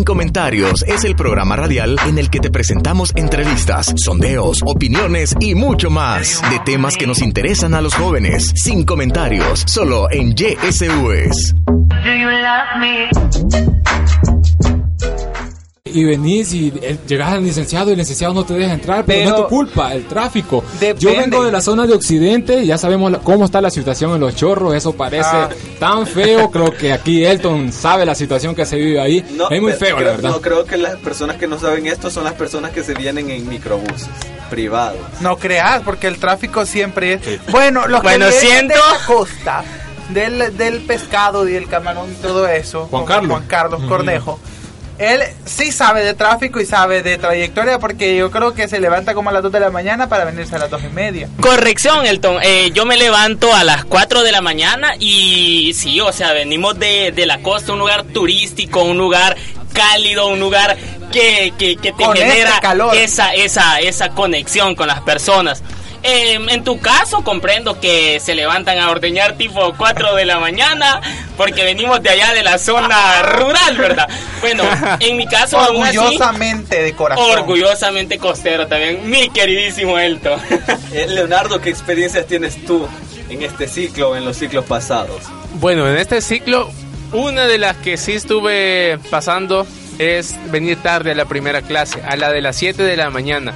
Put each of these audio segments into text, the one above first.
Sin Comentarios es el programa radial en el que te presentamos entrevistas, sondeos, opiniones y mucho más de temas que nos interesan a los jóvenes. Sin Comentarios, solo en YSUS y venís y eh, llegas al licenciado y el licenciado no te deja entrar, pero, no es tu culpa, el tráfico. Yo vengo de la zona de Occidente, ya sabemos cómo está la situación en los chorros, eso parece ah. tan feo, creo que aquí Elton sabe la situación que se vive ahí, es muy feo, la verdad. No creo que las personas que no saben esto son las personas que se vienen en microbuses privados. No creas, porque el tráfico siempre es... Bueno, los bueno, que siento... de la costa, del, del pescado y del camarón y todo eso, Juan Carlos, Juan Carlos Cornejo él sí sabe de tráfico y sabe de trayectoria porque yo creo que se levanta como a las 2 de la mañana para venirse a las 2 y media. Corrección, Elton. Eh, yo me levanto a las 4 de la mañana y sí, o sea, venimos de, de la costa, un lugar turístico, un lugar cálido, un lugar que, que, que te genera esa, esa, esa conexión con las personas. Em, en tu caso comprendo que se levantan a ordeñar tipo 4 de la mañana porque venimos de allá de la zona rural, ¿verdad? Bueno, en mi caso orgullosamente de corazón. Orgullosamente costero también, mi queridísimo Elto. Eh, Leonardo, ¿qué experiencias tienes tú en este ciclo o en los ciclos pasados? Bueno, en este ciclo una de las que sí estuve pasando es venir tarde a la primera clase, a la de las 7 de la mañana.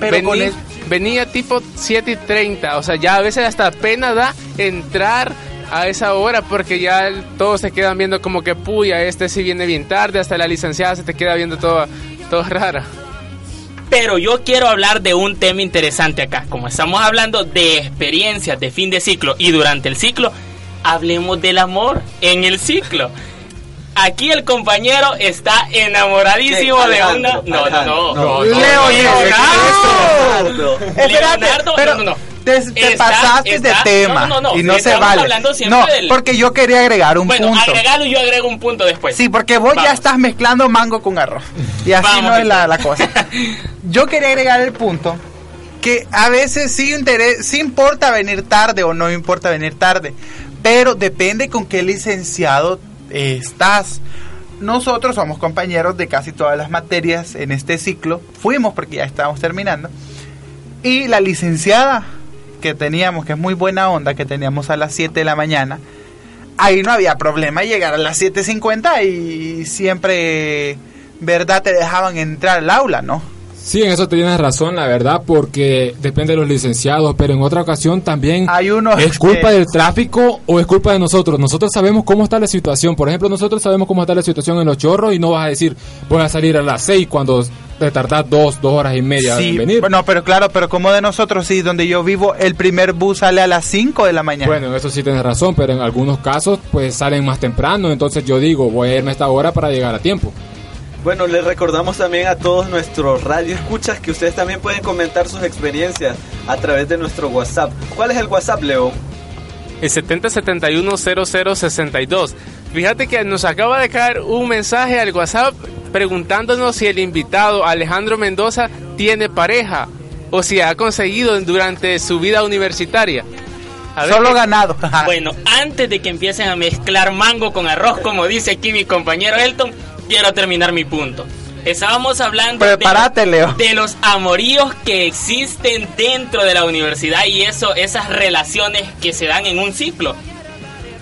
Pero con venía tipo 7 y 30, o sea, ya a veces hasta pena da entrar a esa hora porque ya todos se quedan viendo como que puya, este sí viene bien tarde, hasta la licenciada se te queda viendo todo, todo rara. Pero yo quiero hablar de un tema interesante acá. Como estamos hablando de experiencias de fin de ciclo y durante el ciclo, hablemos del amor en el ciclo. Aquí el compañero está enamoradísimo de una. No, no, no. no, Leo, Leonardo. Leonardo, pero no, no. Te, te pasaste de tema no, no, no, y no se vale. No, porque yo quería agregar un bueno, punto. Bueno, agregalo y yo agrego un punto después. Sí, porque vos ya estás mezclando mango con arroz. Y así no es la, la cosa. Yo quería agregar el punto que a veces sí, interés, sí importa venir tarde o no importa venir tarde, pero depende con qué licenciado estás. Nosotros somos compañeros de casi todas las materias en este ciclo. Fuimos porque ya estábamos terminando. Y la licenciada que teníamos, que es muy buena onda, que teníamos a las 7 de la mañana, ahí no había problema llegar a las 7.50 y siempre, ¿verdad? Te dejaban entrar al aula, ¿no? Sí, en eso tienes razón, la verdad, porque depende de los licenciados, pero en otra ocasión también Hay uno es culpa del tráfico o es culpa de nosotros. Nosotros sabemos cómo está la situación. Por ejemplo, nosotros sabemos cómo está la situación en los chorros y no vas a decir, voy a salir a las seis cuando te tardas dos, dos horas y media en venir. Bueno, pero claro, pero como de nosotros, sí, donde yo vivo, el primer bus sale a las 5 de la mañana. Bueno, en eso sí tienes razón, pero en algunos casos, pues salen más temprano. Entonces yo digo, voy a irme a esta hora para llegar a tiempo. Bueno, les recordamos también a todos nuestros radio escuchas que ustedes también pueden comentar sus experiencias a través de nuestro WhatsApp. ¿Cuál es el WhatsApp, Leo? El 70710062. Fíjate que nos acaba de caer un mensaje al WhatsApp preguntándonos si el invitado Alejandro Mendoza tiene pareja o si ha conseguido durante su vida universitaria. Solo ganado. bueno, antes de que empiecen a mezclar mango con arroz, como dice aquí mi compañero Elton, quiero terminar mi punto. Estábamos hablando de, los amoríos que existen dentro de la universidad y eso, esas relaciones que se dan en un ciclo.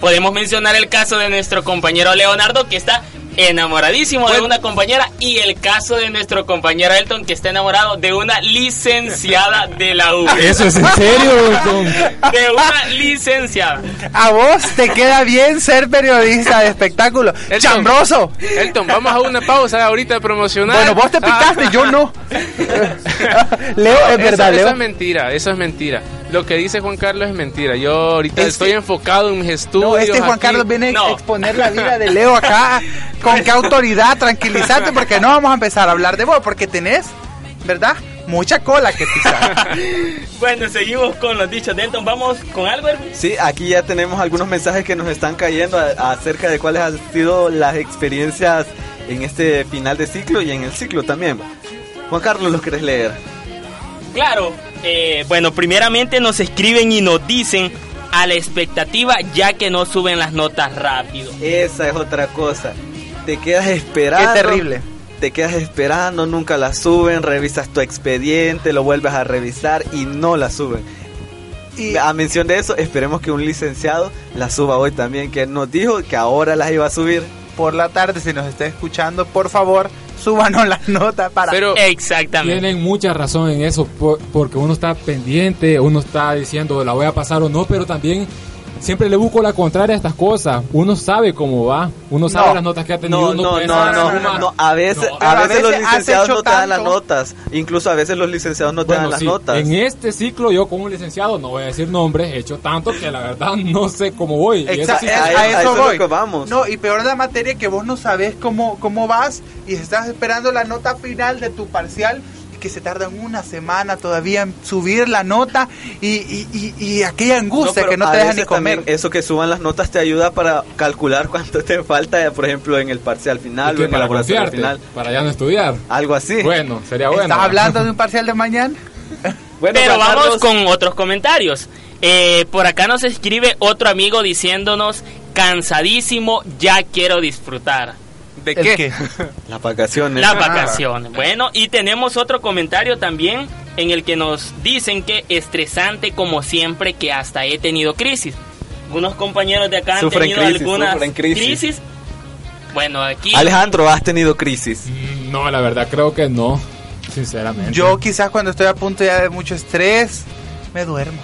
Podemos mencionar el caso de nuestro compañero Leonardo que está enamoradísimo de una compañera y el caso de nuestro compañero Elton que está enamorado de una licenciada de la U. ¿Eso es en serio, Elton? De una licenciada. A vos te queda bien ser periodista de espectáculo. ¡Chambroso! Elton, vamos a una pausa ahorita de promocionar. Bueno, vos te picaste, yo no. Leo, es verdad, Leo. Eso es mentira, eso es mentira. Lo que dice Juan Carlos es mentira. Yo ahorita estoy enfocado en mis estudios. No, este Juan Carlos viene a exponer la vida de Leo acá. ¿Con qué autoridad? Tranquilizarte porque no vamos a empezar a hablar de vos, porque tenés, ¿verdad? Mucha cola que pisar. bueno, seguimos con los dichos de Elton. ¿Vamos con algo, Sí, aquí ya tenemos algunos mensajes que nos están cayendo acerca de cuáles han sido las experiencias en este final de ciclo y en el ciclo también. Juan Carlos, ¿lo querés leer? Claro, eh, bueno, primeramente nos escriben y nos dicen a la expectativa ya que no suben las notas rápido. Esa es otra cosa. te quedas esperando. Qué terrible. Te quedas esperando, nunca la suben, revisas tu expediente, lo vuelves a revisar y no la suben. Y a mención de eso, esperemos que un licenciado la suba hoy también, que nos dijo que ahora las iba a subir. Por la tarde, si nos está escuchando, por favor, súbanos las notas para... Pero exactamente. Tienen mucha razón en eso, porque uno está pendiente, uno está diciendo la voy a pasar o no, pero también siempre le busco la contraria a estas cosas. Uno sabe cómo va, uno sabe las notas que ha tenido. No, no, no, no, a veces, a veces, los licenciados no te dan las notas. Incluso a veces los licenciados no te dan las notas. En este ciclo yo como un licenciado, no voy a decir nombres, he hecho tanto que la verdad no sé cómo voy. Exacto, a, eso, voy. vamos. No, y peor la materia que vos no sabes cómo, cómo vas y estás esperando la nota final de tu parcial que se tardan una semana todavía en subir la nota y, aquella angustia que no te dejan ni comer. eso que suban las notas te ayuda para calcular cuánto te falta, por ejemplo, en el parcial final o en para el final. Para ya no estudiar. Algo así. Bueno, sería bueno. ¿Estás hablando de un parcial de mañana? bueno, Pero vamos con otros comentarios. Eh, por acá nos escribe otro amigo diciéndonos, cansadísimo, ya quiero disfrutar. ¿De qué? Las vacaciones. Las vacaciones. Bueno, y tenemos otro comentario también en el que nos dicen que estresante como siempre que hasta he tenido crisis. Algunos compañeros de acá han tenido algunas crisis. Bueno, aquí... Alejandro, ¿has tenido crisis? Mm, no, la verdad creo que no, sinceramente. Yo quizás cuando estoy a punto ya de mucho estrés, me duermo.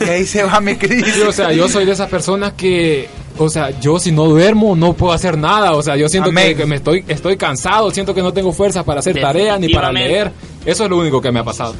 Y ahí se va mi crisis. o sea, yo soy de esas personas que o sea, yo si no duermo no puedo hacer nada. O sea, yo siento que, me estoy, estoy cansado, siento que no tengo fuerza para hacer tareas ni para leer. Eso es lo único que me ha pasado.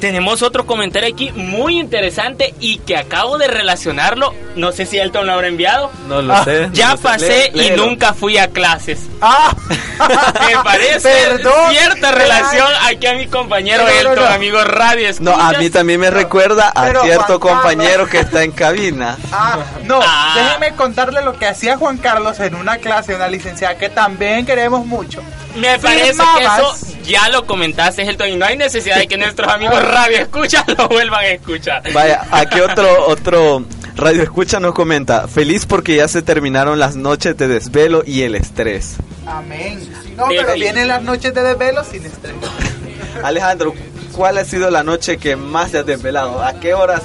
Tenemos otro comentario aquí muy interesante y que acabo de relacionarlo. No sé si Elton lo habrá enviado. No lo sé. Ya pasé y nunca fui a clases. Ah. Me parece cierta relación aquí a mi compañero Elton, amigo Radio No, a mí también me recuerda a cierto compañero que está en cabina. Ah, no, ah. déjeme contarle lo que hacía Juan Carlos en una clase, una licenciada que también queremos mucho. Me parece que eso ya lo comentaste, Elton, y no hay necesidad de que nuestros amigos radio escucha lo vuelvan a escuchar. Vaya, aquí otro, otro radio escucha nos comenta, feliz porque ya se terminaron las noches de desvelo y el estrés. Amén. No, pero vienen las noches de desvelo sin estrés. Alejandro, ¿cuál ha sido la noche que más te has desvelado? ¿A qué horas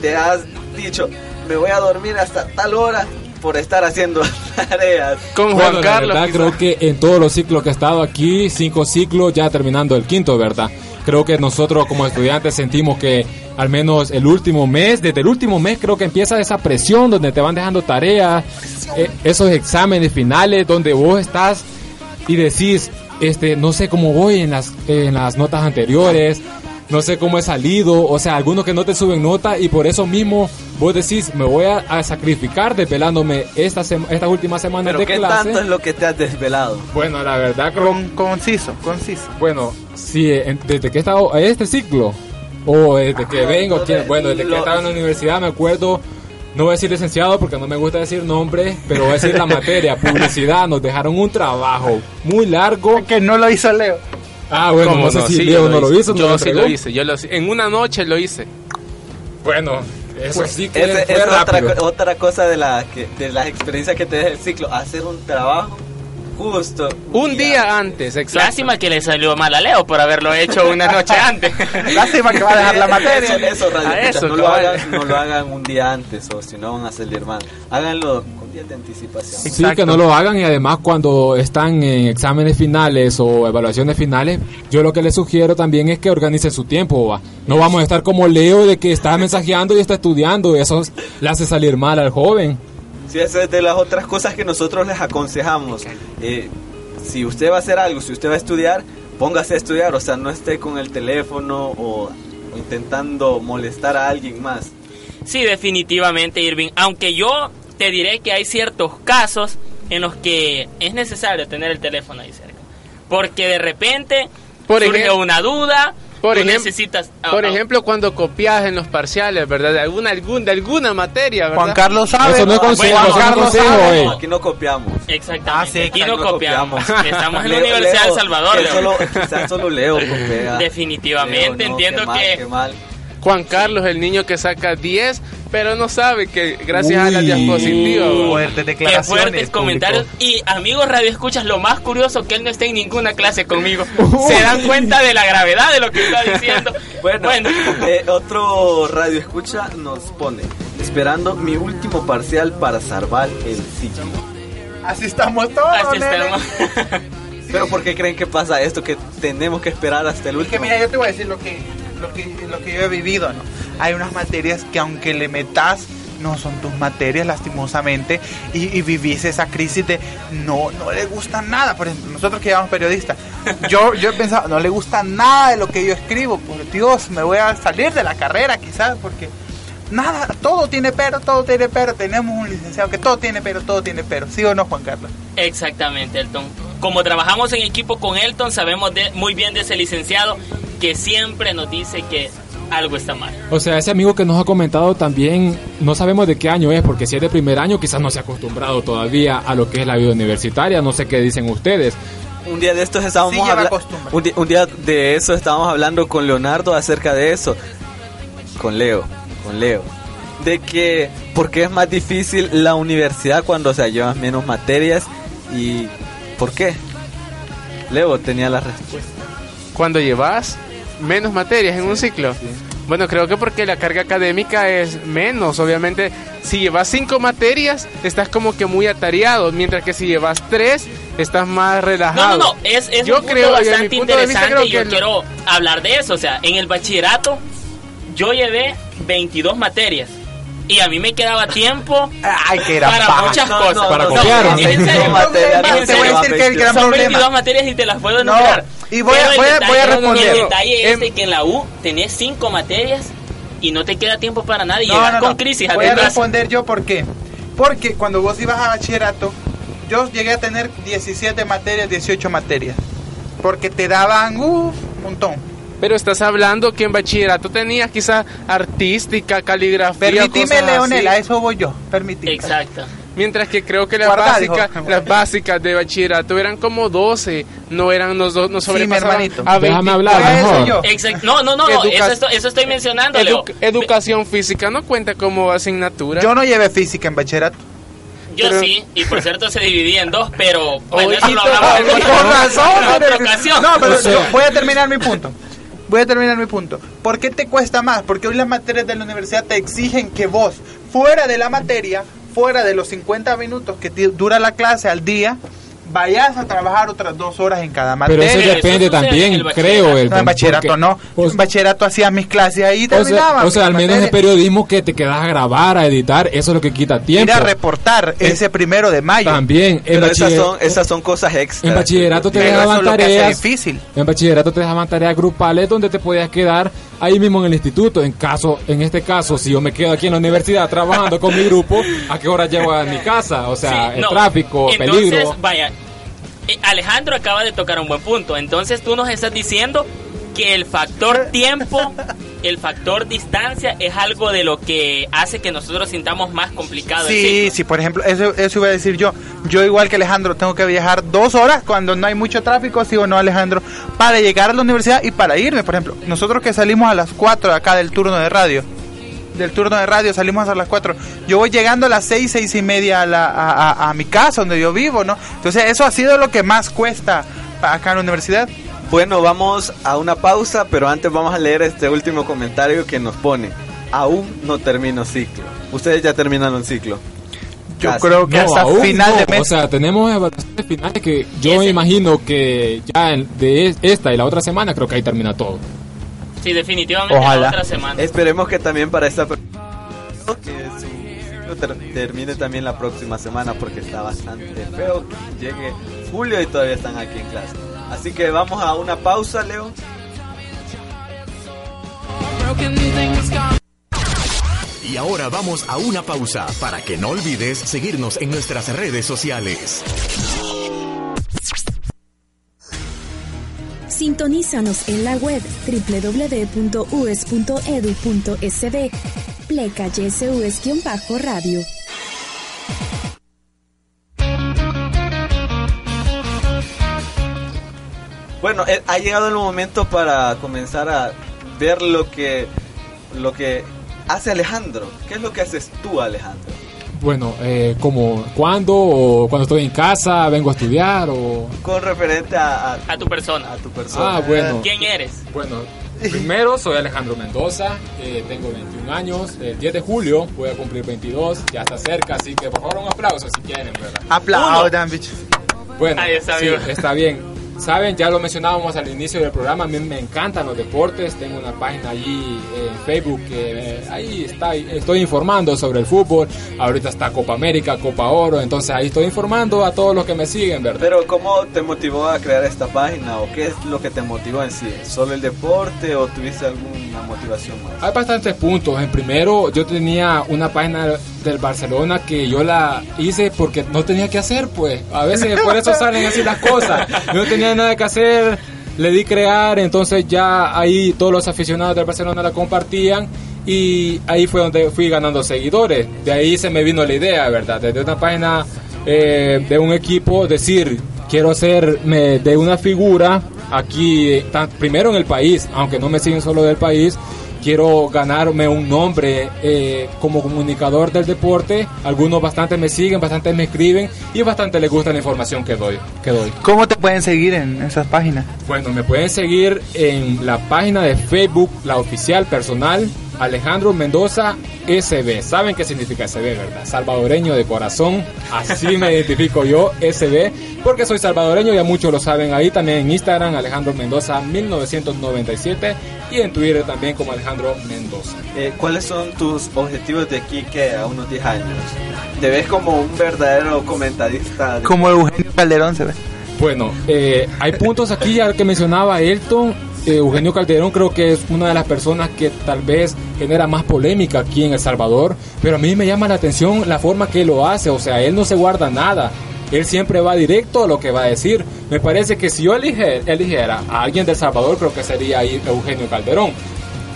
te has dicho, me voy a dormir hasta tal hora por estar haciendo tareas. Con Juan Carlos. La verdad, creo que en todos los ciclos que he estado aquí, cinco ciclos, ya terminando el quinto, ¿verdad? Creo que nosotros como estudiantes sentimos que al menos el último mes, desde el último mes creo que empieza esa presión donde te van dejando tareas, eh, esos exámenes finales donde vos estás y decís, este, no sé cómo voy en las, en las notas anteriores, no sé cómo he salido, o sea, algunos que no te suben nota y por eso mismo vos decís, me voy a, sacrificar desvelándome esta estas últimas semanas ¿Pero de qué tanto es lo que te has desvelado? Bueno, la verdad creo... conciso, conciso. Bueno, sí, desde que he estado a este ciclo, o desde que vengo, bueno, desde que estaba en la universidad me acuerdo... No voy a decir licenciado porque no me gusta decir nombre, pero voy a decir la materia, publicidad. Nos dejaron un trabajo muy largo. Que no lo hizo Leo. Ah, bueno, no sé si Leo no lo hizo. Yo sí lo hice, yo lo En una noche lo hice. Bueno, eso pues, sí que es, otra, otra, cosa de, la, que, de las experiencias que te deja el ciclo. Hacer un trabajo justo. Un día, antes, exacto. Lástima que le salió mal a Leo por haberlo hecho una noche antes. Lástima que va a dejar la materia. Eso, eso, no, lo hagan, no lo hagan un día antes o si no van a salir mal. Háganlo de anticipación. Sí, que no lo hagan y además cuando están en exámenes finales o evaluaciones finales, yo lo que les sugiero también es que organicen su tiempo. No vamos a estar como Leo de que está mensajeando y está estudiando, y eso le hace salir mal al joven. Sí, esa es de las otras cosas que nosotros les aconsejamos. Eh, si usted va a hacer algo, si usted va a estudiar, póngase a estudiar, o sea, no esté con el teléfono o intentando molestar a alguien más. Sí, definitivamente, Irving. Aunque yo te diré que hay ciertos casos en los que es necesario tener el teléfono ahí cerca. Porque de repente por surge una duda, por ejemplo, necesitas ah, por ah. ejemplo cuando copias en los parciales verdad de alguna algún, de alguna materia ¿verdad? Juan Carlos sabe eso no es consejo, no aquí no copiamos. Exactamente. Ah, aquí, no copiamos, estamos en la Universidad de El Salvador solo, quizás solo Leo definitivamente entiendo que Juan Carlos, el niño que saca 10, pero no sabe que gracias a la diapositiva. Fuertes declaraciones. Qué fuertes comentarios. Y amigos Radio Escuchas, lo más curioso que él no está en ninguna clase conmigo. Se dan cuenta de la gravedad de lo que está diciendo. bueno, eh, otro Radio Escucha nos pone, esperando mi último parcial para salvar el ciclo. Así estamos todos. Así estamos. Pero ¿por qué creen que pasa esto? Que tenemos que esperar hasta el último. Es que mira, yo te voy a decir lo que, lo que, lo que yo he vivido, ¿no? Hay unas materias que aunque le metas no son tus materias lastimosamente y, vivís esa crisis de no no le gusta nada. Por ejemplo nosotros que llamamos periodistas yo yo he pensado no le gusta nada de lo que yo escribo. Por Dios me voy a salir de la carrera quizás porque nada todo tiene pero todo tiene pero. Tenemos un licenciado que todo tiene pero todo tiene pero. Sí o no Juan Carlos exactamente Elton. Como trabajamos en equipo con Elton, sabemos muy bien de ese licenciado que siempre nos dice que algo está mal. O sea, ese amigo que nos ha comentado también, no sabemos de qué año es, porque si es de primer año, quizás no se ha acostumbrado todavía a lo que es la vida universitaria, no sé qué dicen ustedes. Un día de estos estábamos hablando, un, día de eso estábamos hablando con Leonardo acerca de eso, con Leo, con Leo, de que porque es más difícil la universidad cuando se llevan menos materias y ¿Por qué? Leo tenía la respuesta. Cuando llevas menos materias en un ciclo. Bueno, creo que porque la carga académica es menos. Obviamente, si llevas cinco materias, estás como que muy atareado, mientras que si llevas tres, estás más relajado. No, no, no, es, es yo creo, bastante interesante y yo quiero hablar de eso. O sea, en el bachillerato, yo llevé 22 materias y a mí me quedaba tiempo Ay, que era para muchas cosas. para copiar. te voy a decir que el gran Son 22 materias y te las puedo enumerar. Y voy, a, voy, a, voy a responder. El detalle es que en la U tenés 5 materias y no te queda tiempo para nada y llegas con crisis. Voy a responder yo por qué. Porque cuando vos ibas a bachillerato, yo llegué a tener 17 materias, 18 materias. Porque te daban un montón. Pero estás hablando que en bachillerato tenía quizá artística, caligrafía. Permitime, Leonel, a eso voy yo. Permitime. Exacto. Mientras que creo que las básicas, las básicas de bachillerato eran como 12, no eran los dos, no sobrepasaban sí, a Déjame hablar mejor. Exacto. No, no, no, eso, eso, estoy mencionando, Educación física no cuenta como asignatura. Yo no llevé física en bachillerato. Yo sí, y por cierto se dividía en dos, pero bueno, eso lo hablamos en otra ocasión. No, pero yo voy a terminar mi punto voy a terminar mi punto. ¿Por qué te cuesta más? Porque hoy las materias de la universidad te exigen que vos, fuera de la materia, fuera de los 50 minutos que dura la clase al día, vayas a trabajar otras dos horas en cada materia. Pero eso depende también, creo. El, no, en bachillerato no. en bachillerato hacías mis clases ahí y terminaba. O sea, al menos en periodismo que te quedas a grabar, a editar, eso es lo que quita tiempo. Ir a reportar ese primero de mayo. También. Pero esas son, esas son cosas extras. En bachillerato te dejaban tareas. difícil. En bachillerato te dejaban tareas grupales donde te podías quedar ahí mismo en el instituto. En caso, en este caso, si yo me quedo aquí en la universidad trabajando con mi grupo, ¿a qué hora llego a mi casa? O sea, el tráfico, Entonces, peligro. Vaya, eh, Alejandro acaba de tocar un buen punto. Entonces tú nos estás diciendo que el factor tiempo, el factor distancia es algo de lo que hace que nosotros sintamos más complicado. Sí, sí, por ejemplo, eso, eso iba a decir yo. Yo igual que Alejandro tengo que viajar dos horas cuando no hay mucho tráfico, sí o no Alejandro, para llegar a la universidad y para irme. Por ejemplo, nosotros que salimos a las 4 de acá del turno de radio del turno de radio, salimos a las 4. Yo voy llegando a las 6, 6 y media a, la, a, mi casa, donde yo vivo, ¿no? Entonces eso ha sido lo que más cuesta acá en la universidad. Bueno, vamos a una pausa, pero antes vamos a leer este último comentario que nos pone. Aún no termino ciclo. Ustedes ya terminaron ciclo. Yo creo que hasta final de mes. O sea, tenemos evaluaciones finales que yo me imagino que ya de esta y la otra semana creo que ahí termina todo. Sí, definitivamente la otra semana. Esperemos que también para esta que termine también la próxima semana porque está bastante feo que llegue julio y todavía están aquí en clase. Así que vamos a una pausa, Leo. Y ahora vamos a una pausa para que no olvides seguirnos en nuestras redes sociales. Sintonízanos en la web www.us.edu.sb. Pleca YSUS-radio. Bueno, eh, ha llegado el momento para comenzar a ver lo que lo que hace Alejandro. ¿Qué es lo que haces tú, Alejandro? Bueno, eh, como cuándo o cuando estoy en casa, vengo a estudiar o... Con referente a, a, tu persona. A tu persona. Ah, bueno. ¿Quién eres? Bueno, primero soy Alejandro Mendoza, eh, tengo 21 años, el 10 de julio voy a cumplir 22, ya está cerca, así que por favor un aplauso si quieren, ¿verdad? Aplaudan, bicho. Bueno, está, sí, está bien. Saben, ya lo mencionábamos al inicio del programa, a mí me encantan los deportes, tengo una página allí en Facebook que eh, ahí está, estoy informando sobre el fútbol, ahorita está Copa América, Copa Oro, entonces ahí estoy informando a todos los que me siguen, ¿verdad? Pero ¿cómo te motivó a crear esta página o qué es lo que te motivó en sí? ¿Solo el deporte o tuviste alguna motivación más? Hay bastantes puntos, en primero yo tenía una página del Barcelona que yo la hice porque no tenía que hacer, pues, a veces por eso salen así las cosas, no tenía nada que hacer, le di crear, entonces ya ahí todos los aficionados del Barcelona la compartían y ahí fue donde fui ganando seguidores. De ahí se me vino la idea, ¿verdad? Desde una página eh, de un equipo, decir, quiero hacerme de una figura aquí, primero en el país, aunque no me siguen solo del país, quiero ganarme un nombre eh, como comunicador del deporte. Algunos bastante me siguen, bastante me escriben y bastante les gusta la información que doy, que doy. ¿Cómo te pueden seguir en esas páginas? Bueno, me pueden seguir en la página de Facebook, la oficial personal, Alejandro Mendoza SB. ¿Saben qué significa SB, verdad? Salvadoreño de corazón. Así me identifico yo, SB, porque soy salvadoreño, ya muchos lo saben ahí. También en Instagram, Alejandro Mendoza 1997 y en Twitter también como Alejandro Mendoza. Eh, ¿Cuáles son tus objetivos de aquí que a unos 10 años? ¿Te ves como un verdadero comentarista? Como Eugenio Calderón se ve. Bueno, eh, hay puntos aquí ya que mencionaba Elton Eugenio Calderón creo que es una de las personas que tal vez genera más polémica aquí en El Salvador, pero a mí me llama la atención la forma que lo hace, o sea, él no se guarda nada, él siempre va directo a lo que va a decir. Me parece que si yo eligiera a alguien del Salvador, creo que sería Eugenio Calderón.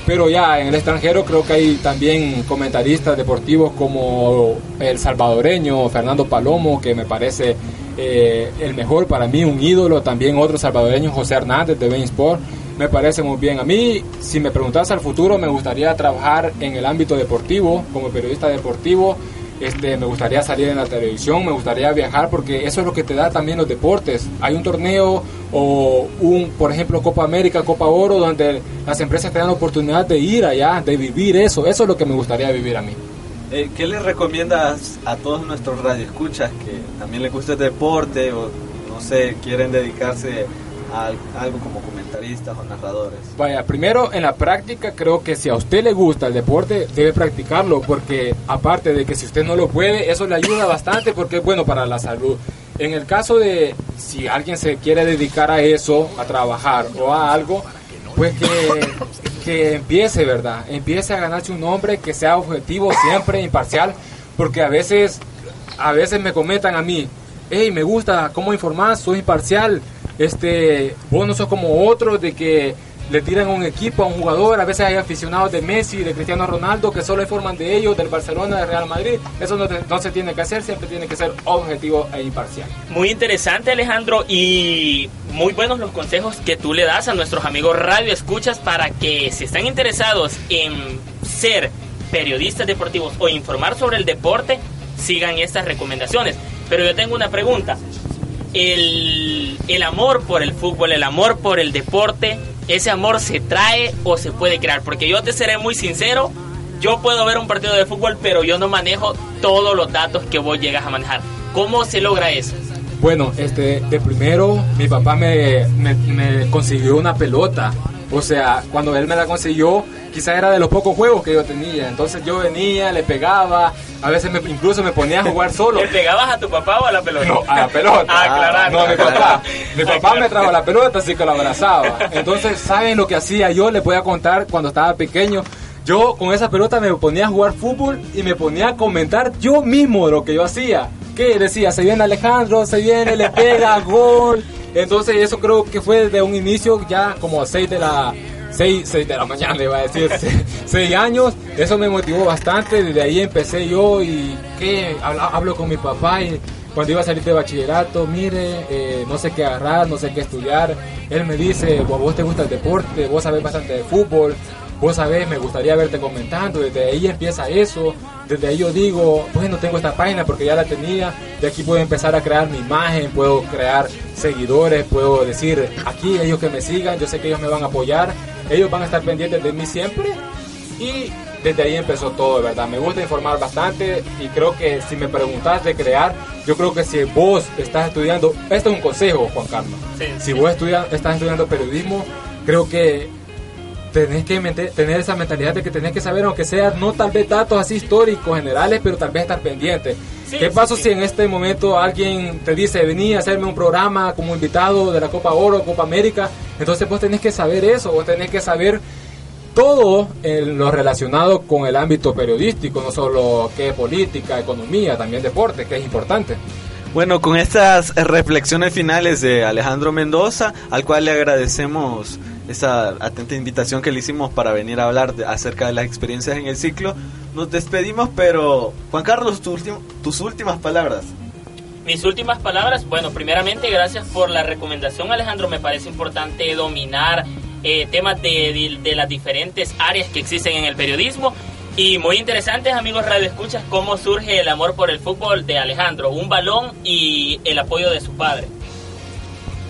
Pero ya en el extranjero creo que hay también comentaristas deportivos como el salvadoreño Fernando Palomo, que me parece eh, el mejor para mí, un ídolo. También otro salvadoreño, José Hernández de Bein Sport me parece muy bien. A mí, si me preguntas al futuro, me gustaría trabajar en el ámbito deportivo, como periodista deportivo. Este, me gustaría salir en la televisión, me gustaría viajar porque eso es lo que te da también los deportes. Hay un torneo o un, por ejemplo, Copa América, Copa Oro, donde las empresas te dan la oportunidad de ir allá, de vivir eso. Eso es lo que me gustaría vivir a mí. Eh, ¿Qué le recomiendas a todos nuestros radioescuchas que también les gusta el deporte o no sé, quieren dedicarse algo como o narradores? Vaya, primero en la práctica creo que si a usted le gusta el deporte debe practicarlo porque aparte de que si usted no lo puede, eso le ayuda bastante porque es bueno para la salud. En el caso de si alguien se quiere dedicar a eso, a trabajar o a algo, pues que, que empiece, ¿verdad? Empiece a ganarse un nombre que sea objetivo, siempre imparcial, porque a veces, a veces me comentan a mí, hey, me gusta cómo informar, soy imparcial, este, vos no sos como otros de que le tiran un equipo a un jugador, a veces hay aficionados de Messi, de Cristiano Ronaldo que solo informan de ellos, del Barcelona, del Real Madrid, eso no, se tiene que hacer, siempre tiene que ser objetivo e imparcial. Muy interesante Alejandro y muy buenos los consejos que tú le das a nuestros amigos radio escuchas para que si están interesados en ser periodistas deportivos o informar sobre el deporte, sigan estas recomendaciones. Pero yo tengo una pregunta el, el amor por el fútbol, el amor por el deporte, ese amor se trae o se puede crear. Porque yo te seré muy sincero, yo puedo ver un partido de fútbol, pero yo no manejo todos los datos que vos llegas a manejar. ¿Cómo se logra eso? Bueno, este, de primero mi papá me, me, me consiguió una pelota. O sea, cuando él me la consiguió, quizás era de los pocos juegos que yo tenía. Entonces yo venía, le pegaba, a veces me, incluso me ponía a jugar solo. ¿Le pegabas a tu papá o a la pelota? No, a la pelota. Ah, claro. No, mi papá. Mi papá me trajo la pelota, así que lo abrazaba. Entonces, ¿saben lo que hacía yo? Les voy a contar cuando estaba pequeño. Yo con esa pelota me ponía a jugar fútbol y me ponía a comentar yo mismo lo que yo hacía. ¿Qué decía? Se viene Alejandro, se viene, le pega, gol. Entonces eso creo que fue desde un inicio ya como a 6 de la 6, 6 de la mañana, iba a decir, 6 años, eso me motivó bastante, desde ahí empecé yo y que hablo, con mi papá y cuando iba a salir de bachillerato, mire, eh, no sé qué agarrar, no sé qué estudiar, él me dice, vos te gusta el deporte, vos sabés bastante de fútbol, vos sabés, me gustaría verte comentando, desde ahí empieza eso, desde ahí yo digo, bueno, tengo esta página porque ya la tenía, de aquí puedo empezar a crear mi imagen, puedo crear seguidores, puedo decir, aquí ellos que me sigan, yo sé que ellos me van a apoyar, ellos van a estar pendientes de mí siempre y desde ahí empezó todo, de verdad. Me gusta informar bastante y creo que si me preguntas de crear, yo creo que si vos estás estudiando, este es un consejo, Juan Carlos. si vos estás estudiando periodismo, creo que tenés que tener esa mentalidad de que tenés que saber, aunque sea no tal vez datos así históricos, generales, pero tal vez estar pendiente. ¿Qué pasa si en este momento alguien te dice, vení a hacerme un programa como invitado de la Copa Oro, Copa América? Entonces vos tenés que saber eso, vos tenés que saber todo en lo relacionado con el ámbito periodístico, no solo que política, economía, también deporte, que es importante. Bueno, con estas reflexiones finales de Alejandro Mendoza, al cual le agradecemos esa atenta invitación que le hicimos para venir a hablar acerca de las experiencias en el ciclo, nos despedimos, pero Juan Carlos, tus últimas palabras. Mis últimas palabras, bueno, primeramente gracias por la recomendación Alejandro, me parece importante dominar eh, temas de, de, las diferentes áreas que existen en el periodismo. Y muy interesantes, amigos Radio Escuchas, cómo surge el amor por el fútbol de Alejandro, un balón y el apoyo de su padre.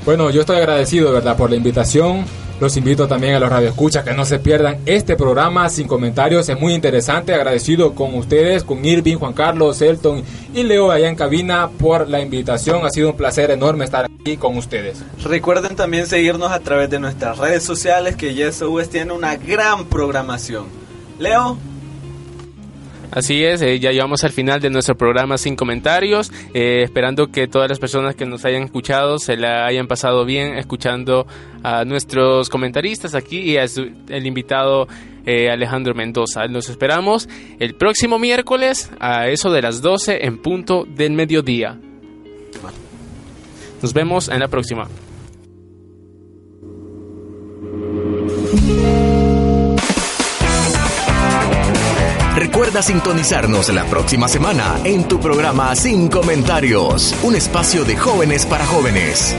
Bueno, yo estoy agradecido, ¿verdad?, por la invitación. Los invito también a los radioescuchas que no se pierdan este programa sin comentarios. Es muy interesante. Agradecido con ustedes, con Irving, Juan Carlos, Elton y Leo allá en cabina por la invitación. Ha sido un placer enorme estar aquí con ustedes. Recuerden también seguirnos a través de nuestras redes sociales que YesOS tiene una gran programación. Leo. Así es, eh, ya llegamos al final de nuestro programa sin comentarios, eh, esperando que todas las personas que nos hayan escuchado se la hayan pasado bien escuchando a nuestros comentaristas aquí y a el invitado eh, Alejandro Mendoza. Nos esperamos el próximo miércoles a eso de las 12 en punto del mediodía. Nos vemos en la próxima. Recuerda sintonizarnos la próxima semana en tu programa Sin Comentarios, un espacio de jóvenes para jóvenes.